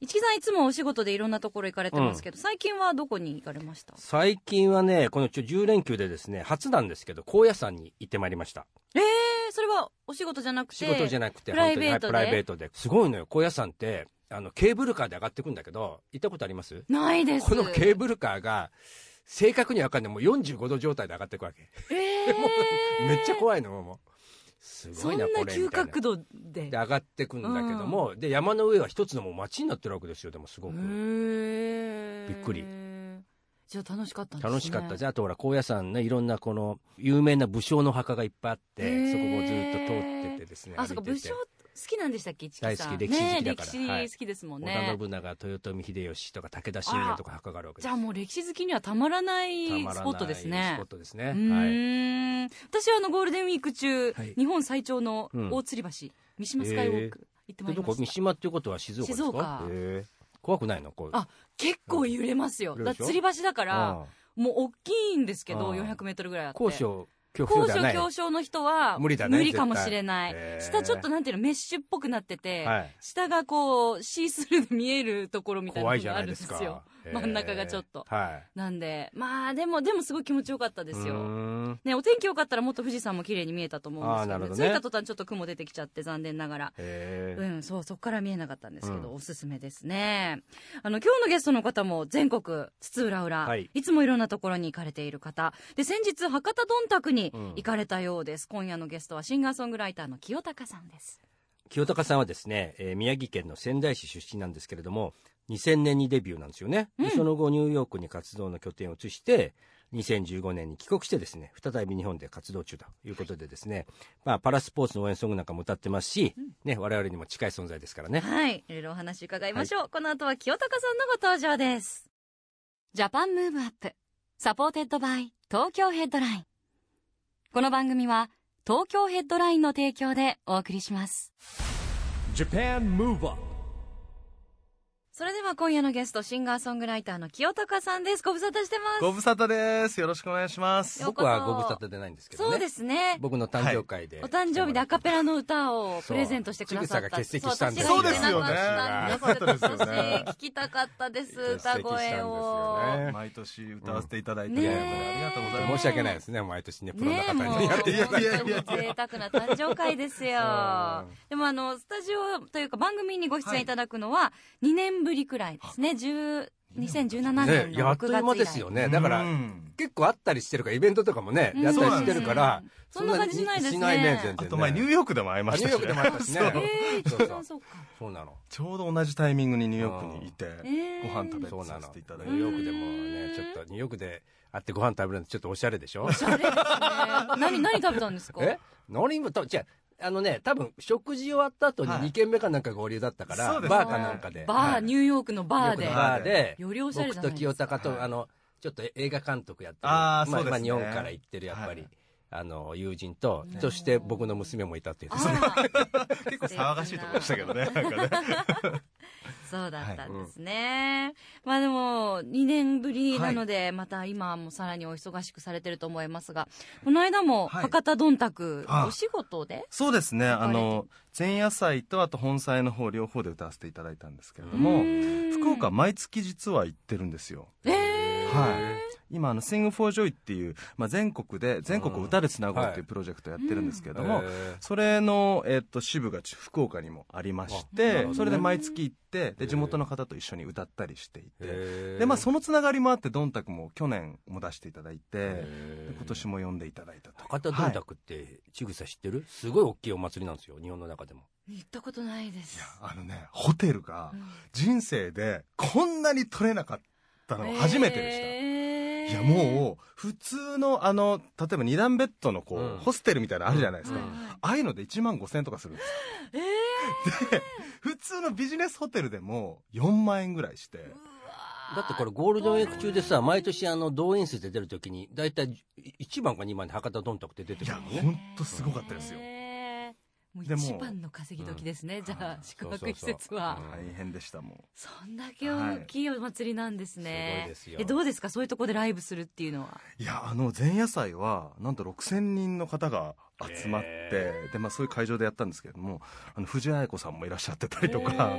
市木さんいつもお仕事でいろんなところ行かれてますけど、最近はどこに行かれました？最近はねこのちょ10連休でですね初なんですけど高野山に行ってまいりました。えー、それはお仕事じゃなくて仕事じゃなくてプライベートで？はいプライベートで。すごいのよ。高野山ってあのケーブルカーで上がってくんだけど行ったことあります？ないです。このケーブルカーが正確には分かんない。もう45度状態で上がっていくわけ。えー、めっちゃ怖いのもうすごいなそんなこれ急角度で。で上がってくんだけども、で山の上は一つのもう街になってるわけですよでもすごく、びっくりじゃあ楽しかったね。楽しかった。じゃああとほら高野山ねいろんなこの有名な武将の墓がいっぱいあって、そこをずっと通っててですねあ、そっか、武将好きなんでしたっけ？市木さん。大好き。歴史好きだから。ねはい歴史好きですもん織ね。田信長豊臣秀吉とか武田信玄とか墓があるわけです。じゃあもう歴史好きにはたまらないスポットですね。スポッ。トですね。うはい。ーん私はあのゴールデンウィーク中、はい。日本最長のうん大吊り橋、三島スカイウォーク行ってまいりました。島っていうことは静岡ですか？静岡。へー怖くないの？こう。あ結構揺れますよ。うんだ吊り橋だから、あもう大きいんですけど、うん。400メートルぐらいあって。高所高所恐怖症の人は無理だねかもしれない。絶対。へー。下ちょっとなんていうのメッシュっぽくなってて、はい。下がこうシースルーで見えるところみたいなのがあるんですよ真ん中がちょっと。はい。なんでまあでもでもすごい気持ちよかったですよ。ん。ね、お天気良かったらもっと富士山も綺麗に見えたと思うんですけど,、あーなるほどね。着いた途端ちょっと雲出てきちゃって残念ながら。うん、そうそこから見えなかったんですけど、うん。おすすめですね。あの今日のゲストの方も全国津々浦々、はい。い、つもいろんなところに行かれている方。で先日博多どんたくにうん。行かれたようです、今夜のゲストはシンガーソングライターの清高さんです。清高さんはですね、えー宮城県の仙台市出身なんですけれども2000年にデビューなんですよね、でうん。その後ニューヨークに活動の拠点を移して2015年に帰国してですね再び日本で活動中ということでですね、まあ、パラスポーツの応援ソングなんかも歌ってますし、ね、我々にも近い存在ですからね。はい。いろいろお話伺いましょう、この後は清貴さんのご登場です。 JAPAN MOVE UP。SUPPORTED BY TOKYO HEADLINE。この番組は東京ヘッドラインの提供でお送りします。JAPAN MOVE UP それでは今夜のゲストシンガーソングライターの清高さんです。ご無沙汰してます。ご無沙汰です。よろしくお願いします。僕はご無沙汰でないんですけどね。そうですね。僕の誕生会で、お誕生日でアカペラの歌をプレゼントしてくださった。そうちぐさが欠席したんです。そうですよね。聞きたかったです歌声をね。毎年歌わせていただいて、うんね。えありがとうございます。申し訳ないですね。毎年ねプロの方にやっていただいて。いやいや贅沢な誕生会ですよ。う。んでもあのスタジオというか番組にご出演いただくのは2年ぶりくらいですね。10 2017ね年の6やっと今月以来。ですよね。だからうん。結構あったりしてるからイベントとかもね、うん。やったりしてるからそんな感じしないですね。しないね全然ね。あと前ニューヨークでも会いまあニューしたし、ヨークでもあったしねそうえー、そうそう。一そうか。そうなの。ちょうど同じタイミングにニューヨークにいて、えーご飯食べそうなのさせていただいニュて。ーヨークでもねちょっとニューヨークで会ってご飯食べるのちょっとおしゃれでしょ？おしゃれですね。何何食べたんですか？え？何もとじゃああのね多分食事終わった後にはい。2軒目かなんか合流だったから、そうですバーかなんかで。バー、はい。ニューヨークのバーで。バーで。よりおしゃれ僕とじゃないですか。清高と、はいあのちょっと映画監督やってる。まあーそうですね。まあ、日本から行ってるやっぱり、はいあの友人とそして僕の娘もいたっていう。ですね結構騒がしいところでしたけどね。そうだ。ったんですね、まあでも2年ぶりなので、また今はもうさらにお忙しくされてると思いますがこの間もはい。博多どんたく、あお仕事で？そうですね。あの、前夜祭とあと本祭の方両方で歌わせていただいたんですけれども、福岡毎月実は行ってるんですよ。えー、はい。今あの「Sing for Joy」っていう、まあ、全国で全国を歌でつなごうってはいいうプロジェクトやってるんですけれども、へーそれの、えっと支部が福岡にもありましてね。それで毎月行ってで地元の方と一緒に歌ったりしていてで、まあ、そのつながりもあってどんたくも去年も出していただいて今年も呼んでいただいたと。博多どんたくってちぐさ知ってる？すごい大きいお祭りなんですよ日本の中でも。行ったことないです。あのねホテルがうん。人生でこんなに取れなかったのは初めてでした、えーいやもう普通のあの例えば二段ベッドのこう、うん。ホステルみたいなのあるじゃないですか、うん。ああいうので1万5000円とかするんですよ。えで普通のビジネスホテルでも4万円ぐらいして。だってこれゴールデンウィーク中でさ毎年あの動員数で出るときに大体1番か2番で博多どんたくって出ていやくるのね。本当すごかったですよ。へーもう一番の稼ぎ時ですね、じゃあ宿泊施そうそうそう。設はうん。大変でしたもん。そんだけ大きいお祭りなんですね、すごいですよ。えどうですか？そういうところでライブするっていうのは。いやあの前夜祭はなんと6000人の方が集まって、へでまあ、そういう会場でやったんですけれどもあの藤あや子さんもいらっしゃってたりとか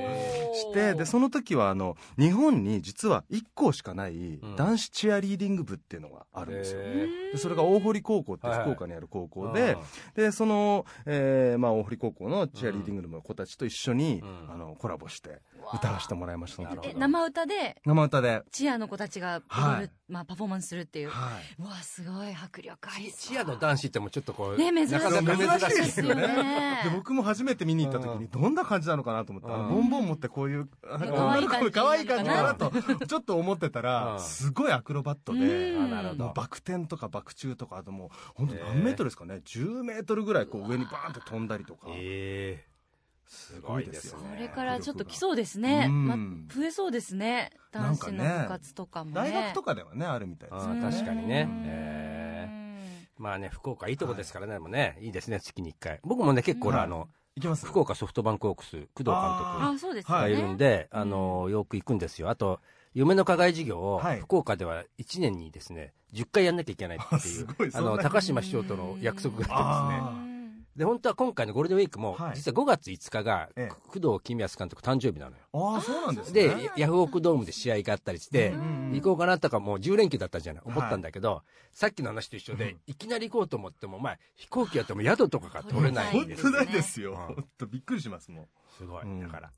してでその時はあの日本に実は1校しかないうん。男子チアリーディング部っていうのがあるんですよ、へでそれが大堀高校って福岡にある高校で、でその、えーまあ、大堀高校のチアリーディング部の子たちと一緒に、うん。あのコラボして歌わせてもらいました生歌で？生歌で、チアの子たちがはい。まあ、パフォーマンスするっていう、はい、うわすごい迫力ありそう。チアの男子ってもちょっとこう、ね珍しいなかなか珍しいですよね。ねで僕も初めて見に行った時にどんな感じなのかなと思って、ボンボン持ってこういう可愛い感じ 可愛い感じかなとちょっと思ってたうん。らすごいアクロバットでうん。あなるほど。もうバク転とかバク宙とかあともう本当何メートルですかね。10メートルぐらいこう上にバーンって飛んだりとか。ええすごいですよこねれからちょっと来そうですね、うん。ま、増えそうですね。男子の部活とかもね。大学とかではねあるみたいですあね。ー確かにね。うん。えまあね福岡いいとこですからね、でもねいいですね月に1回。僕もね結構、うん。あのいきます？福岡ソフトバンクホークス工藤監督。あそうですね、はがいるんで、あのよく行くんですよ。あと夢の課外事業をはい。福岡では1年にですね10回やんなきゃいけないっていすうごい。あの高島市長との約束があってですねで本当は今回のゴールデンウィークも、はい。実は5月5日が、ええ。工藤公康監督誕生日なのよ。ああそうなんですね。でヤフオクドームで試合があったりして、うんうん行こうかなとかもう10連休だったじゃない思ったんだけど、さっきの話と一緒で、うん。いきなり行こうと思っても、まあ、飛行機やっても宿とかが取れないん本です当ないですよ。うん。本当びっくりしますもん。すごい、うん。だから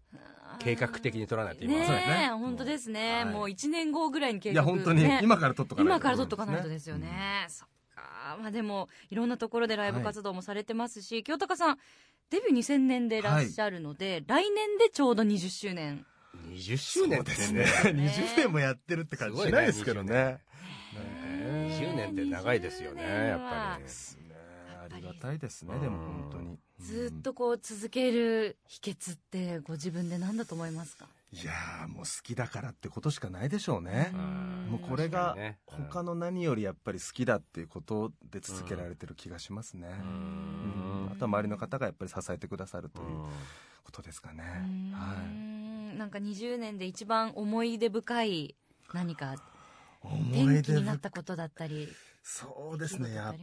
計画的に取らないと今ねはえ、そうですね。本当ですね、はい。もう1年後ぐらいに計画いや本当にね。今から取っとかないと今から取っとかないとですよね、そっか。まあでもいろんなところでライブ活動もされてますし、清高さんデビュー2000年でいらっしゃるので、来年でちょうど20周年。20周年ってそうねですね。20年もやってるって感じしないですけどね。20年。って長いですよねやっぱりですねありがたいですねでも本当に。ずっとこう続ける秘訣ってご自分で何だと思いますか？いやーもう好きだからってことしかないでしょうね。うん。もうこれが他の何よりやっぱり好きだっていうことで続けられてる気がしますね。うん。あとは周りの方がやっぱり支えてくださるということですかね。はうーん。なんか20年で一番思い出深い何かい思い。出転機になったことだったりそうですね。やっ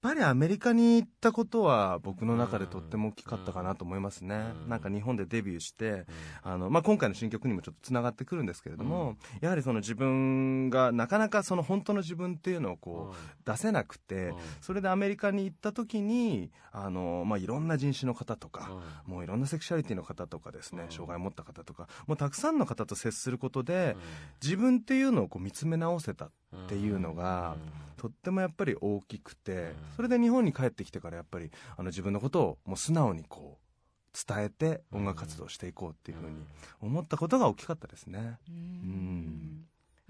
ぱりアメリカに行ったことは僕の中でとっても大きかったかなと思いますね、うん。なんか日本でデビューしてあの、まあ、今回の新曲にもちょっとつながってくるんですけれども、やはりその自分がなかなかその本当の自分っていうのをこう出せなくて、それでアメリカに行った時にあの、まあ、いろんな人種の方とか、もういろんなセクシャリティの方とかですね、うん。障害を持った方とかもうたくさんの方と接することで、自分っていうのをこう見つめ直せたっていうのが、とってもやっぱり大きくて、それで日本に帰ってきてからやっぱりあの自分のことをもう素直にこう伝えて音楽活動していこうっていうふうに思ったことが大きかったですね。ううん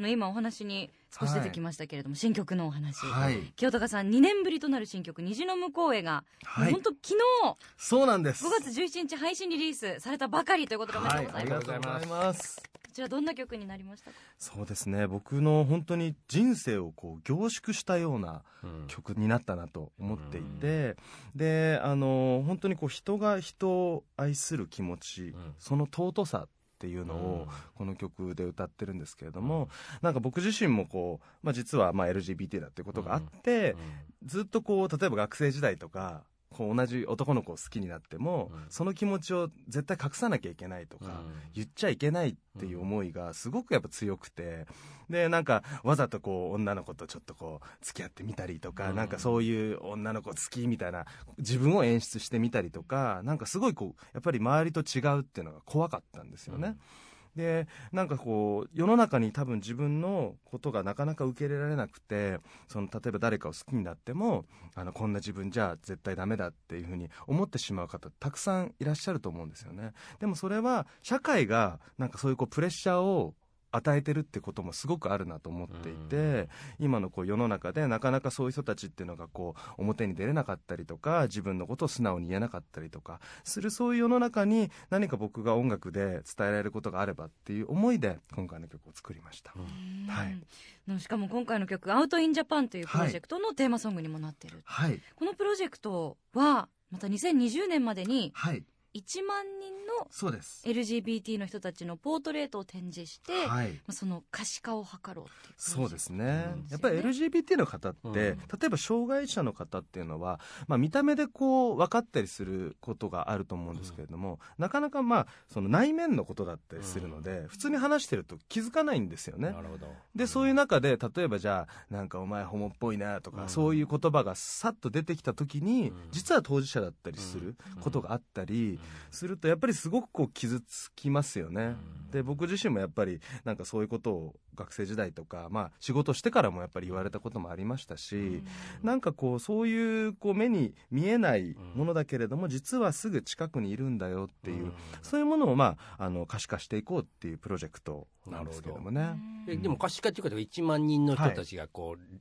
ん今お話に少し出てきましたけれども、新曲のお話、はい、清高さん2年ぶりとなる新曲「虹の向こうへが」はい。本当昨日そうなんです。5月11日配信リリースされたばかりということでおめでとうございます、はありがとうございます。こちらどんな曲になりましたか？そうですね。僕の本当に人生をこう凝縮したようなうん。曲になったなと思っていて、であの本当にこう人が人を愛する気持ち、ん。その尊さっていうのをこの曲で歌ってるんですけれども、なんか僕自身もこう、まあ、実はまあ LGBT だっていうことがあって、ずっとこう例えば学生時代とかこう同じ男の子を好きになっても、うん。その気持ちを絶対隠さなきゃいけないとか、言っちゃいけないっていう思いがすごくやっぱ強くてでなんかわざとこう女の子とちょっとこう付き合ってみたりとか、うん。なんかそういう女の子好きみたいな自分を演出してみたりとかなんかすごいこうやっぱり周りと違うっていうのが怖かったんですよね。でなんかこう世の中に多分自分のことがなかなか受け入れられなくてその例えば誰かを好きになってもあのこんな自分じゃ絶対ダメだっていうふうに思ってしまう方たくさんいらっしゃると思うんですよね。でもそれは社会がなんかそういうこうプレッシャーを与えてるってこともすごくあるなと思っていて、今のこう世の中でなかなかそういう人たちっていうのがこう表に出れなかったりとか自分のことを素直に言えなかったりとかするそういう世の中に何か僕が音楽で伝えられることがあればっていう思いで今回の曲を作りました、はい。うん。しかも今回の曲「 OUT IN JAPAN」というプロジェクトのテーマソングにもなってる、はいこのプロジェクトはまた2020年までにはい1万人のそうです。LGBT の人たちのポートレートを展示して、まはい。あその可視化を図ろうっていうそうですね、うんやっぱり LGBT の方って、うん。例えば障害者の方っていうのは、まあ、見た目でこう分かったりすることがあると思うんですけれども、なかなかまあその内面のことだったりするので、普通に話してると気づかないんですよね。なるほど。でそういう中で例えばじゃあなんかお前ホモっぽいなとか、うん。そういう言葉がさっと出てきた時に、うん。実は当事者だったりすることがあったりするとやっぱりすごくこう傷つきますよね、で僕自身もやっぱりなんかそういうことを学生時代とか、まあ、仕事してからもやっぱり言われたこともありましたし、なんかこうそういうこう目に見えないものだけれども、実はすぐ近くにいるんだよっていう、そういうものを、まあ、あの可視化していこうっていうプロジェクトなんですけどもね。えでも可視化っていうことは1万人の人たちがこう、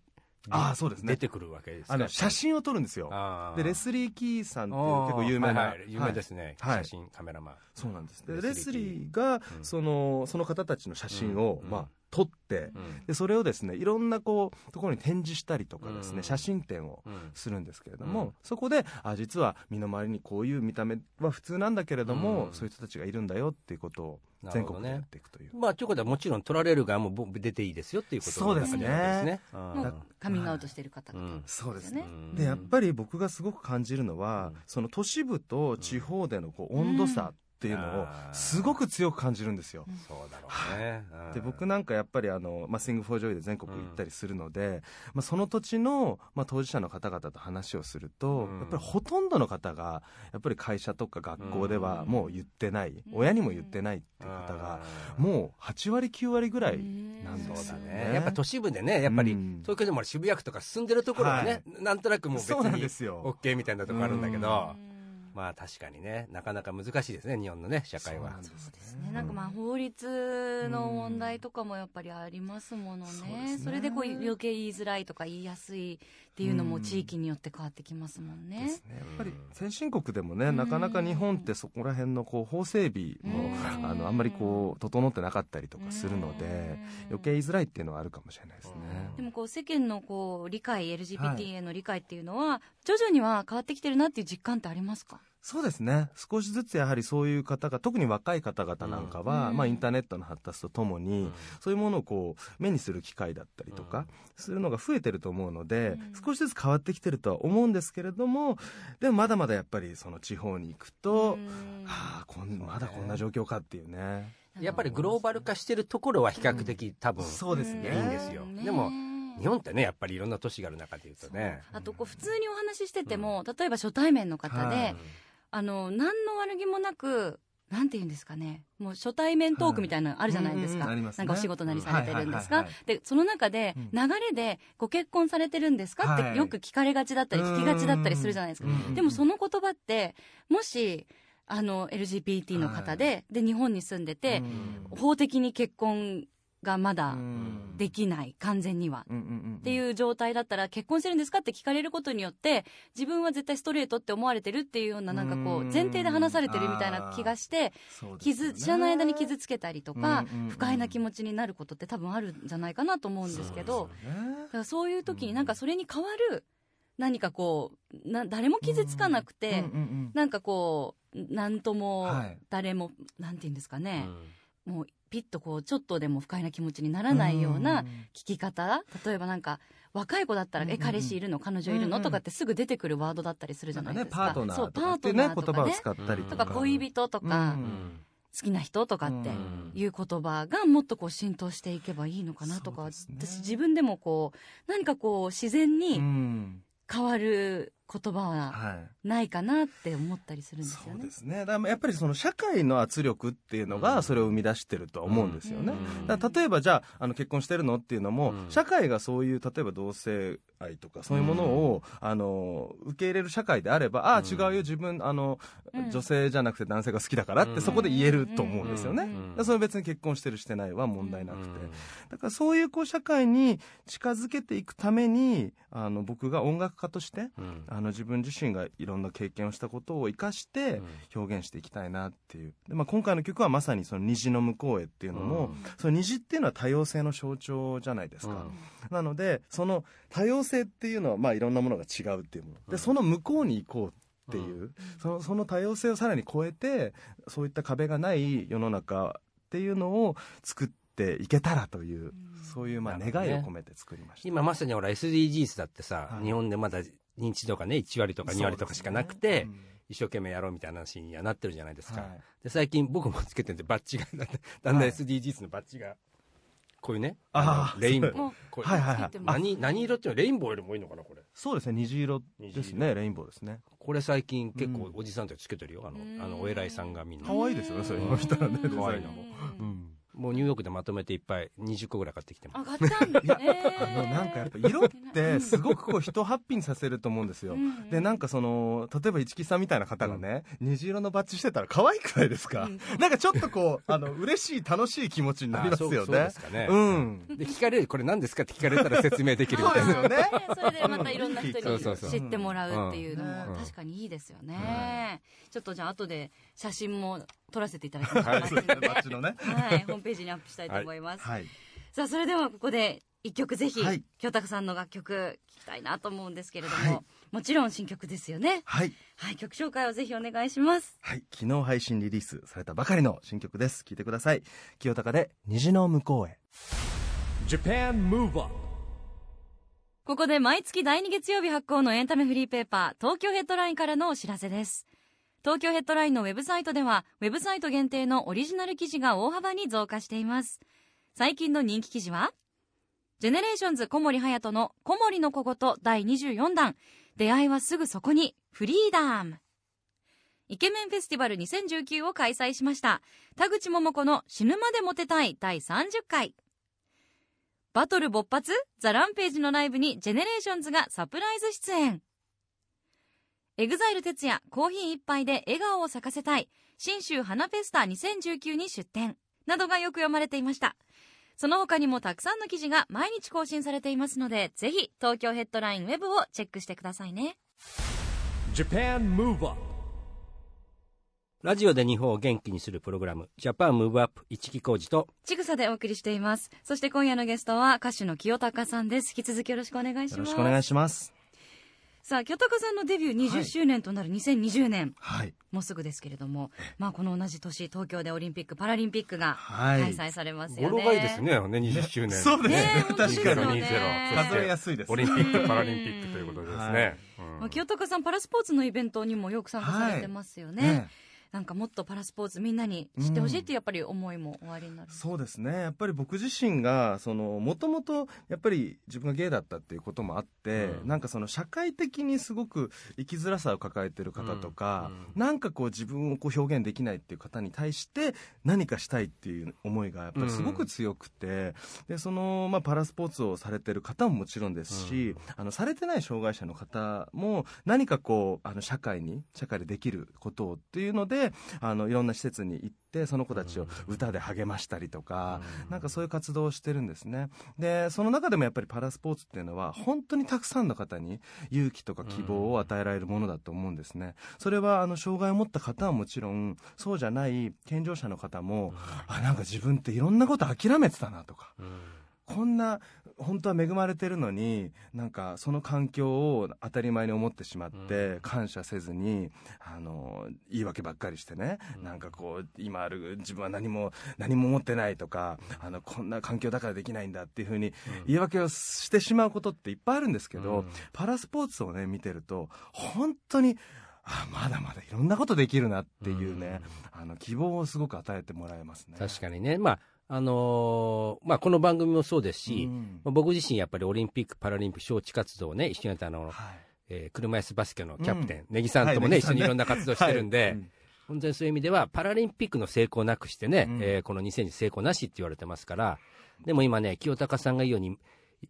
ああそうですね。出てくるわけですか。あの写真を撮るんですよ。でレスリー・キーさんっていう結構有名な、はいはい。有名ですね、はい。写真カメラマン。そうなんです。でレスリーが、うん。そのその方たちの写真を、うん。まあ、撮って、うん。でそれをですねいろんなこうところに展示したりとかですね、うん写真展をうん。するんですけれども、うん。そこであ実は身の回りにこういう見た目は普通なんだけれども、うん。そういう人たちがいるんだよっていうことを全国でやっていくという、まあということはもちろん撮られる側も僕出ていいですよっていうことそうですね。ですね。もうカミングアウトしてる方々、うん。そうですね。うん。でやっぱり僕がすごく感じるのは、うん。その都市部と地方でのこう温度差っていうのをすごく強く感じるんですよ。そうだろうね、うん。で僕なんかやっぱりあの、まあ、 Sing For Joy で全国行ったりするので、まあ、その土地の、まあ、当事者の方々と話をすると、うん。やっぱりほとんどの方がやっぱり会社とか学校ではうん。もう言ってない、親にも言ってないっていう方が、もう8割9割ぐらいなんですよね。ね。やっぱ都市部でねやっぱりうん。東京でも渋谷区とか進んでるところはね、なんとなくもう別そうなんにですよ。OK みたいなとこあるんだけうどんまあ確かにねなかなか難しいですね日本のね社会は。そうですね。なんかまあ法律の問題とかもやっぱりありますものね,、それでこう余計言いづらいとか言いやすいっていうのも地域によって変わってきますもんね。ですね。やっぱり先進国でもね、なかなか日本ってそこら辺のこう法整備も、うん。あのあんまりこう整ってなかったりとかするので、うん。余計言いづらいっていうのはあるかもしれないですね。でもこう世間のこう理解 LGBT への理解っていうのは徐々には変わってきてるなっていう実感ってありますか？そうですね。少しずつやはりそういう方が特に若い方々なんかは、うん。まあ、インターネットの発達とともに、うん。そういうものをこう目にする機会だったりとか、するのが増えてると思うので、うん。少しずつ変わってきてるとは思うんですけれどもでもまだまだやっぱりその地方に行くと、うん。はあこんまだこんな状況かっていうね。やっぱりグローバル化してるところは比較的多分、そうですね。いいんですよ。ねでも日本ってねやっぱりいろんな都市がある中で言うとね。あとこう普通にお話ししてても、例えば初対面の方で、はいあの何の悪気もなくなんて言うんですかね。もう初対面トークみたいなのあるじゃないですか、はいうんうんありますね。なんかお仕事何されてるんですか、でその中でうん。流れでご結婚されてるんですかってはい。よく聞かれがちだったり聞きがちだったりするじゃないですか、うんでもその言葉ってもしあの LGBT の方で,、で日本に住んでて、法的に結婚がまだできない完全には、ってういう状態だったら結婚してるんですかって聞かれることによって自分は絶対ストレートって思われてるっていうようななんかこううん前提で話されてるみたいな気がして傷知らない間に傷つけたりとか不快な気持ちになることって多分あるんじゃないかなと思うんですけどだからそういう時になんかそれに代わる何かこうな誰も傷つかなくてなんかこうなんともはい。誰もなんて言うんですかうねん。もうピッとこうちょっとでも不快な気持ちにならないような聞き方。例えばなんか若い子だったら「うんうんうん。え彼氏いるの？彼女いるの?」とかってすぐ出てくるワードだったりするじゃないですか、パートナーとかってね。言葉を使ったりとか恋人とか、好きな人とかってうん。いう言葉がもっとこう浸透していけばいいのかなとか、私自分でもこう何かこう自然うにん。変わる言葉ははい。ないかなって思ったりするんですよね。そうで。すね。だからやっぱりその社会の圧力っていうのがそれを生み出してるとは思うんですよね、うん。例えばじゃああの結婚してるのっていうのも、うん。社会がそういう例えば同性愛とかそういうものを、あの受け入れる社会であればああうん。違うよ自分あの、うん。女性じゃなくて男性が好きだからって、うん。そこで言えると思うんですよね、それは別に結婚してるしてないは問題なくて、うん。だからそういうこう社会に近づけていくためにあの僕が音楽家としてうんあの自分自身がいろんな経験をしたことを生かして表現していきたいなっていう。で、まあ、今回の曲はまさにその虹の向こうへっていうのも、その虹っていうのは多様性の象徴じゃないですか、うん。なのでその多様性っていうのはまあいろんなものが違うっていうもの。うん。でその向こうに行こうっていう、そのその多様性をさらに超えてそういった壁がない世の中っていうのを作っていけたらという、そういうまあ願いを込めて作りました。今まさにほら SDGs だってさ、はい。日本でまだ認知度がね1割とか2割とかしかなくて、うん。一生懸命やろうみたいな話にはなってるじゃないですか、はい。で最近僕もつけててバッジがだんだん SDGs のバッジがこういうねあレインボーこれはいはいはい。何何色っていうのレインボーよりもいいのかなこれ。そうですね虹色ですねレインボーですね。これ最近結構うん。おじさんたちつけてるよあのうん。あのお偉いさんがみんな。可愛いですよねそれ今見たらね。可愛いのも。うんうんもうニューヨークでまとめていっぱい20個ぐらい買ってきてます。あ、買ったんだね。あのなんかやっぱ色ってすごくこう人をハッピーにさせると思うんですよ。でなんかその例えば市木さんみたいな方がね、虹色のバッジしてたら可愛くないですか、うん。なんかちょっとこうあの嬉しい楽しい気持ちになりますよあそうそうねですかね。うん。で聞かれるこれ何ですかって聞かれたら説明できるみたいな。そうですよね。ねそれでまたいろんな人そうそうそうに知ってもらうっていうのうんも確かにいいですよね。ちょっとじゃあ後で写真も撮らせていただきます。はいはい、そうですね。バッジのね。ホームページにアップしたいと思います。はい。さあ、それではここで一曲ぜひ、はい。清高さんの楽曲聴きたいなと思うんですけれども、はい。もちろん新曲ですよね。はい。はい、曲紹介をぜひお願いします。はい。昨日配信リリースされたばかりの新曲です。聞いてください。清高で虹の向こうへ。Japan Move Up ここで毎月第2月曜日発行のエンタメフリーペーパー、東京ヘッドラインからのお知らせです。東京ヘッドラインのウェブサイトでは、ウェブサイト限定のオリジナル記事が大幅に増加しています。最近の人気記事は、ジェネレーションズ小森隼人の小森の小言第24弾、出会いはすぐそこに、フリーダム。イケメンフェスティバル2019を開催しました。田口桃子の死ぬまでモテたい第30回。バトル勃発？ THE RAMPAGE のライブに GENERATIONS がサプライズ出演。 EXILE TETSUYA コーヒー一杯で笑顔を咲かせたい新州花フェスタ2019に出展などがよく読まれていました。その他にもたくさんの記事が毎日更新されていますので、ぜひ東京ヘッドラインウェブをチェックしてくださいね。Japan Move Up ラジオで日本を元気にするプログラムジャパンムーブアップ一木工事とちぐさでお送りしています。そして今夜のゲストは歌手の清高さんです。引き続きよろしくお願いします。よろしくお願いしますさあ、清高さんのデビュー20周年となる2020年。はい。もうすぐですけれども、まあ、この同じ年東京でオリンピック・パラリンピックがはい。開催されます語よね。呂がいいですねね20周年。そうです。ねね確かに。ね2020数えやすいです。オリンピック・パラリンピックということでですはい。ね、まあ、清高さんパラスポーツのイベントにもよく参加されてますよね。ねなんかもっとパラスポーツみんなに知ってほしいっていうやっぱり思いもおありになる。そうですね。やっぱり僕自身がそのもともとやっぱり自分がゲイだったっていうこともあって、うん。なんかその社会的にすごく生きづらさを抱えてる方とか、うん。なんかこう自分をこう表現できないっていう方に対して何かしたいっていう思いがやっぱりすごく強くて、でその、まあ、パラスポーツをされてる方ももちろんですし、あのされてない障害者の方も何かこうあの社会に社会でできることをっていうのであのいろんな施設に行ってその子たちを歌で励ましたりとか、なんかそういう活動をしてるんですね。でその中でもやっぱりパラスポーツっていうのは本当にたくさんの方に勇気とか希望を与えられるものだと思うんですね。それはあの障害を持った方はもちろんそうじゃない健常者の方も、あなんか自分っていろんなこと諦めてたなとかうん。こんな本当は恵まれてるのになんかその環境を当たり前に思ってしまって、うん。感謝せずにあの言い訳ばっかりしてね、うん。なんかこう今ある自分は何も何も持ってないとかあのこんな環境だからできないんだっていうふうに言い訳をしてしまうことっていっぱいあるんですけど、うん。パラスポーツをね見てると本当にあまだまだいろんなことできるなっていうね、あの希望をすごく与えてもらえますね。確かにね。まああのーまあ、この番組もそうですし、うん。まあ僕自身やっぱりオリンピック・パラリンピック招致活動をね一緒にやったあの、はい。えー車椅子バスケのキャプテン、根木さんともね、はい一緒にいろんな活動してるんで、はい。うん。本当にそういう意味では、パラリンピックの成功なくしてね、うん。えーこの2000に成功なしって言われてますから、でも今ね、清高さんが言うように、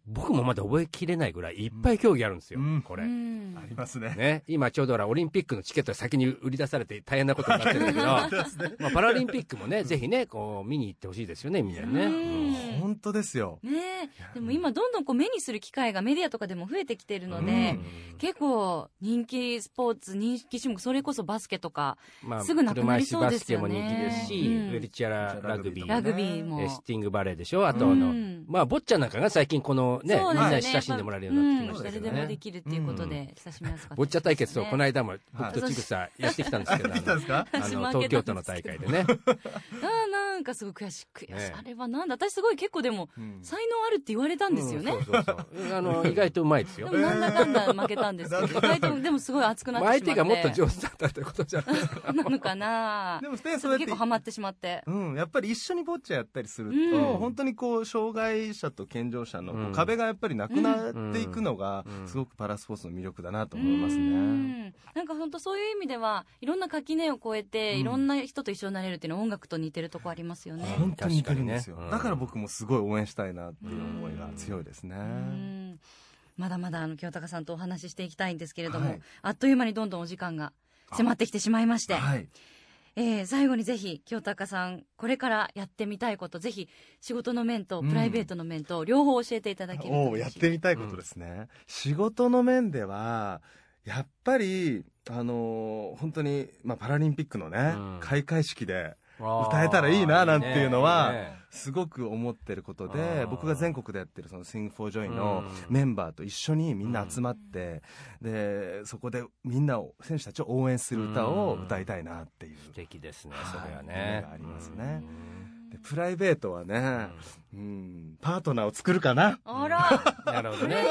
僕もまだ覚えきれないぐらいいっぱい競技あるんですよ、うん。これ。うん。ありますね。ね、今ちょうどオリンピックのチケットが先に売り出されて大変なことになってるんだけど、まあ、パラリンピックもね、ぜひね、こう見に行ってほしいですよね、みんなにね。本当ですよ。ねえ。でも今どんどんこう目にする機会がメディアとかでも増えてきてるので、結構人気スポーツ人気種目それこそバスケとかまあ、すぐなくなりそうですよね。車椅子バスケも人気ですし、うん。ウェルチャララグビー、ラグビーも。えーシッティングバレーでしょ、あとあの、うん。まあ、ボッチャなんかが最近、このね、みんそうですよねなに親しんでもらえるようになってきましたけどうん誰でもでね。きるっていうことで親しみやすかったボッチャ対決と、この間もはい僕とちぐさやってきたんですけど、あの東京都の大会でね。なんかすごい悔しい悔しい、ねあれはなんだ私すごい結構でもうん。才能あるって言われたんですよね、うんそうそうそう。あの意外とうまいですよ。でも。なんだかんだ負けたんですけど 意外とでもすごい熱くなってしまって。まあ相手がもっと上手だったってことじゃない。ですか。なのかな。でもね、そうやって結構ハマってしまって。うん、やっぱり一緒にボッチャやったりすると、うん。本当にこう障害者と健常者の壁がやっぱりなくなっていくのがうん。すごくパラスポーツの魅力だなと思いますうね。ん。なんか本当そういう意味ではいろんな垣根を越えて、うん。いろんな人と一緒になれるっていうのは音楽と似てるとこありますよね。本当に似てるんですよ、確かにねだから僕もすごい応援したいなっていう思いが強いですね。うん。まだまだあの清高さんとお話ししていきたいんですけれども、はい。あっという間にどんどんお時間が迫ってきてしまいまして、はい、えー最後にぜひ清高さんこれからやってみたいことぜひ仕事の面とプライベートの面と両方教えていただけるとおお嬉しい。やってみたいことですね、仕事の面ではやっぱりあのー本当に、まあ、パラリンピックのね、うん。開会式で歌えたらいいななんていうのはすごく思ってることあでー。僕が全国でやってるその Sing for Joy のうん。メンバーと一緒にみんな集まって、でそこでみんなを選手たちを応援する歌を歌いたいなっていう、素敵ですね、はいそれはね。ありますね。でプライベートはね、うん、パートナーを作るかな。あら。うんなるほどね。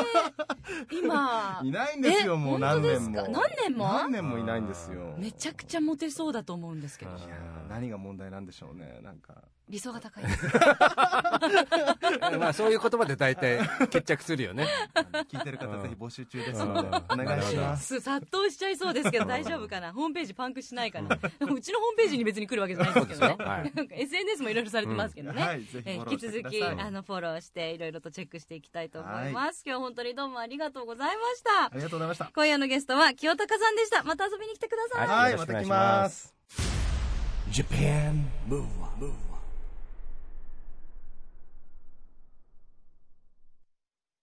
今。いないんですよえもう何年も。本当ですか？何年も？何年もいないんですよ。めちゃくちゃモテそうだと思うんですけど。うんいやー何が問題なんでしょうねなんか。理想が高い。まあそういう言葉で大体決着するよね。聞いてる方うんぜひ募集中ですのでうん。お願いします。す殺到しちゃいそうですけど大丈夫かな？ホームページパンクしないかな？うちのホームページに別に来るわけじゃないんですけどね。SNS もいろいろされてますけどね、引き続きください。あのフォローしていろいろとチェックしていきたいと思います、今日は本当にどうもありがとうございました。ありがとうございました。今夜のゲストは清高さんでした。また遊びに来てください、はいまた来まます。す Japan Move Up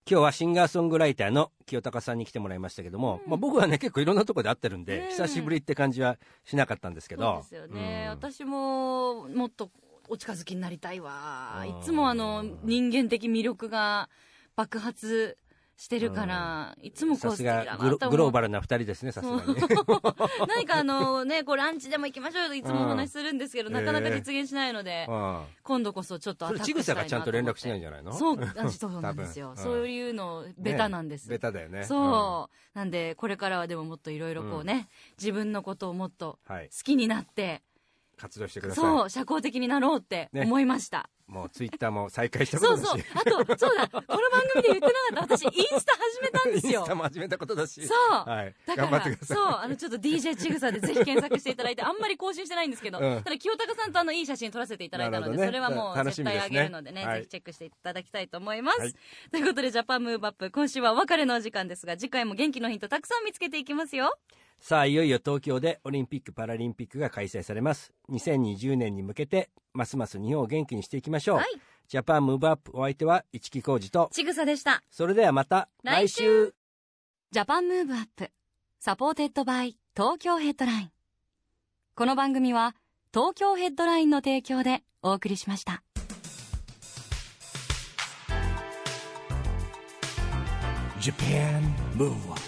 今日はシンガーソングライターの清高さんに来てもらいましたけども、まあ僕はね結構いろんなところで会ってるんで、うん。久しぶりって感じはしなかったんですけそうど。ですよね、うん。私ももっとお近づきになりたいわ。うんいつもあの人間的魅力が爆発してるから、いつもこうさす素敵だながグロと思うグローバルな二人ですね、さすがに。何かあのねこうランチでも行きましょうよといつもお話しするんですけど、うん。なかなか実現しないので、うん。今度こそちょっとアそれ、タックちぐさしたいなと思ってがちゃんと連絡しないんじゃないの？そうあそうなんですよ、多分。そういうのベタなんです、ねベタだよね。そう、なんでこれからはでももっといろいろこうね、自分のことをもっとうんはい。好きになって活動してください。そう社交的になろうってね。思いました、もうツイッターも再開したこそうそう。とだし。あとそうだ。この番組で言ってなかった。私インスタ始めたんです インよスタも始めたことだし。そう。はい。だから頑張ってください。そう。あのちょっと DJ ちぐさでぜひ検索していただいてあんまり更新してないんですけど、うん。ただ清高さんとあのいい写真撮らせていただいたので、ね。それはもう絶対あげるのでねはい。ぜひチェックしていただきたいと思います、はい。ということでジャパンムーブアップ今週はお別れのお時間ですが次回も元気のヒントたくさん見つけていきますよさあいよいよ東京でオリンピック・パラリンピックが開催されます。2020年に向けてますます日本を元気にしていきましょう、はい。ジャパンムーブアップお相手は市木浩二とちぐさでした。それではまた来週。来週。 JAPAN MOVE UP SUPPORTED BY TOKYO HEADLINE。この番組は東京ヘッドラインの提供でお送りしました。Japan Move Up